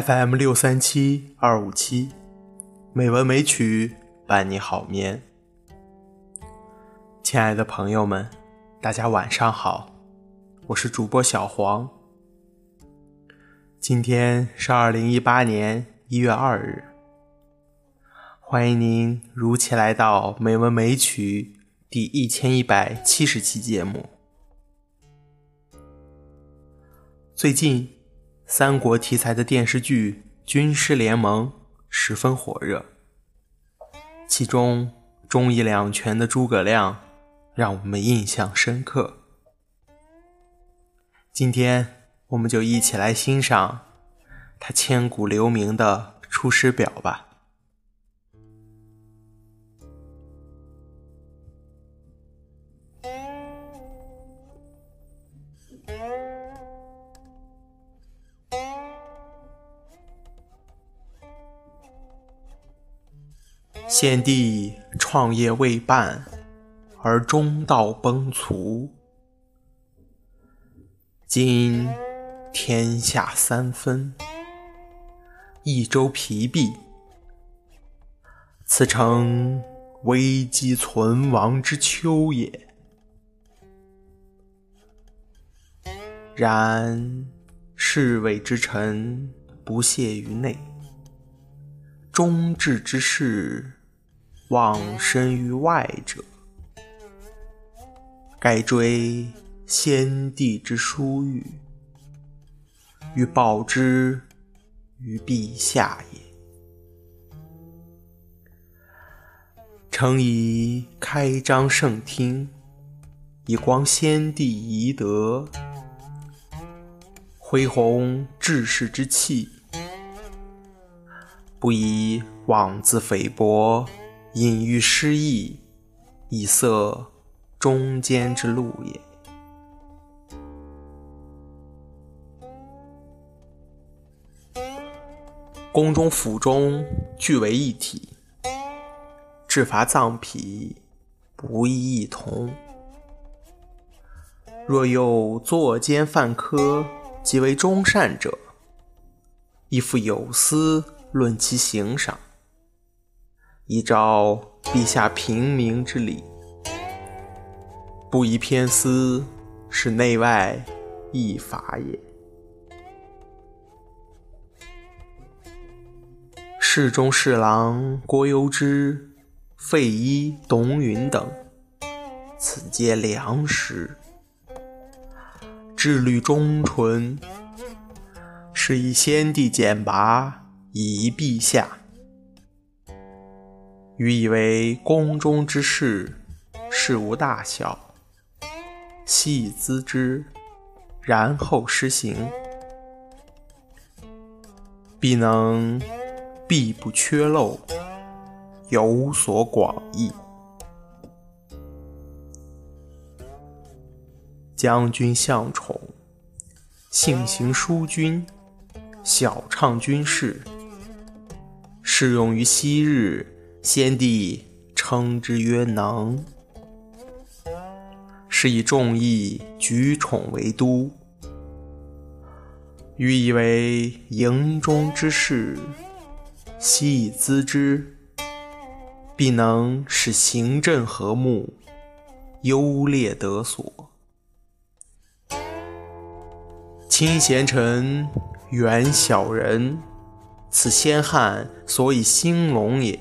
FM 六三七二五七，美文美曲伴你好眠。亲爱的朋友们，大家晚上好，我是主播小黄。今天是二零一八年一月二日，欢迎您如期来到《美文美曲》第一千一百七十期节目。最近。三国题材的电视剧《军师联盟》十分火热，其中忠义两全的诸葛亮让我们印象深刻。今天我们就一起来欣赏他千古留名的《出师表》吧。先帝创业未半，而中道崩殂。今天下三分，益州疲弊，此诚危机存亡之秋也。然侍卫之臣不懈于内，忠志之士。忘身于外者，盖追先帝之殊遇，欲报之于陛下也。诚以开张圣听，以光先帝遗德，恢弘志士之气，不以妄自菲薄。隐喻失意，以塞中间之路也。宫中府中俱为一体，制伐藏匹不亦异同。若有作奸犯科，即为忠善者，亦复有司论其刑赏。依照陛下平明之礼，不宜偏私，是内外一法也。侍中、侍郎郭攸之、费祎、董允等，此皆良实，志虑忠纯，是以先帝简拔，以遗陛下。予以为宫中之事，事无大小，细咨之，然后施行，必能必不缺漏，有所广益。将军向宠，性行淑均，晓畅军事，适用于昔日。先帝称之曰能，是以众议举宠为都。予以为营中之事，悉以咨之，必能使行政和睦，优劣得所。亲贤臣，远小人，此先汉所以兴隆也。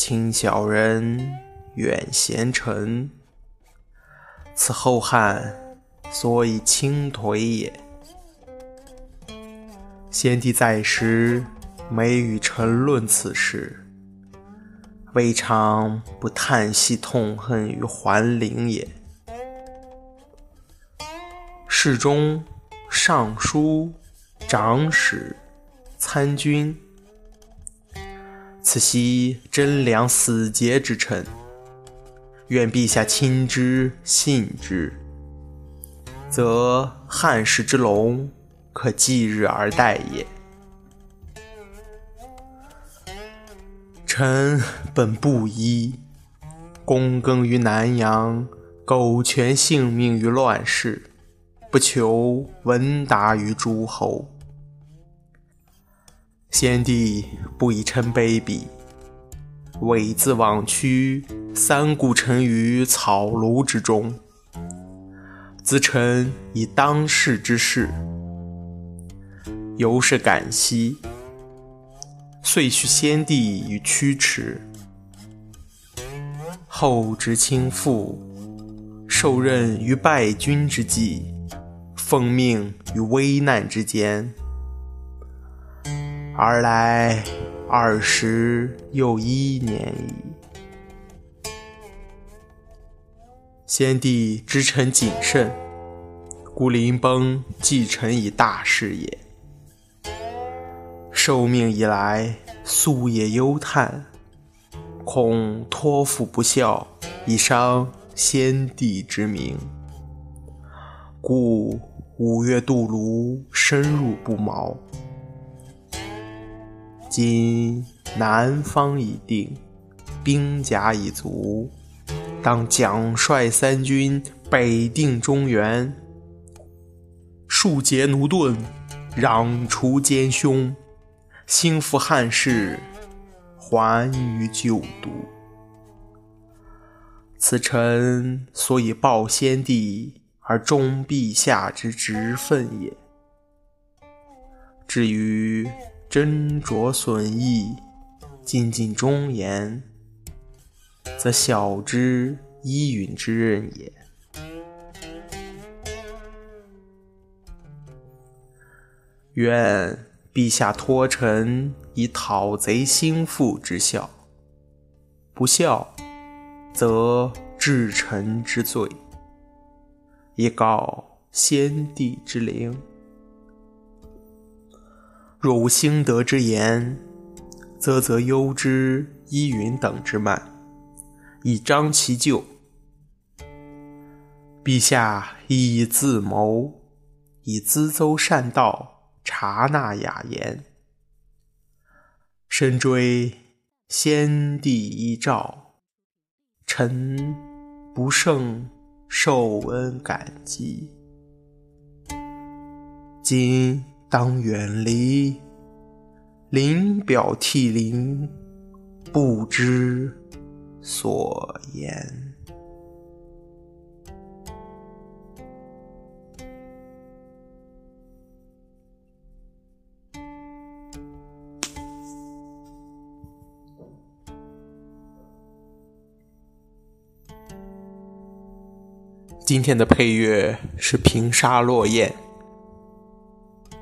亲小人，远贤臣，此后汉所以倾颓也。先帝在时，每与臣论此事，未尝不叹息痛恨于桓灵也。侍中、尚书、长史、参军。此系贞良死节之臣，愿陛下亲之信之，则汉室之隆可继日而待也。臣本布衣，躬耕于南阳，苟全性命于乱世，不求闻达于诸侯。先帝不以臣卑鄙，猥自枉屈，三顾臣于草庐之中。咨臣以当世之事，由是感兮，遂许先帝以驱驰。后值倾覆，受任于败军之际，奉命于危难之间。而来二十又一年矣。先帝知臣谨慎，故临崩继臣以大事也。受命以来，夙夜忧叹，恐托付不效，以伤先帝之名，故五月渡泸，深入不毛。今南方已定，兵甲已足，当奖率三军，北定中原，庶竭奴钝，攘除奸凶，兴复汉室，还于旧都。此臣所以报先帝而忠陛下之职分也。至于。斟酌损益，尽尽忠言，则小之依允之任也。愿陛下托臣以讨贼兴复之效，不效，则治臣之罪，以告先帝之灵。若无兴德之言，则则忧之依云等之慢，以彰其咎。陛下亦以自谋，以咨奏善道，察纳雅言，深追先帝遗诏，臣不胜受恩感激。今。当远离，临表涕零，不知所言。今天的配乐是《平沙落雁》。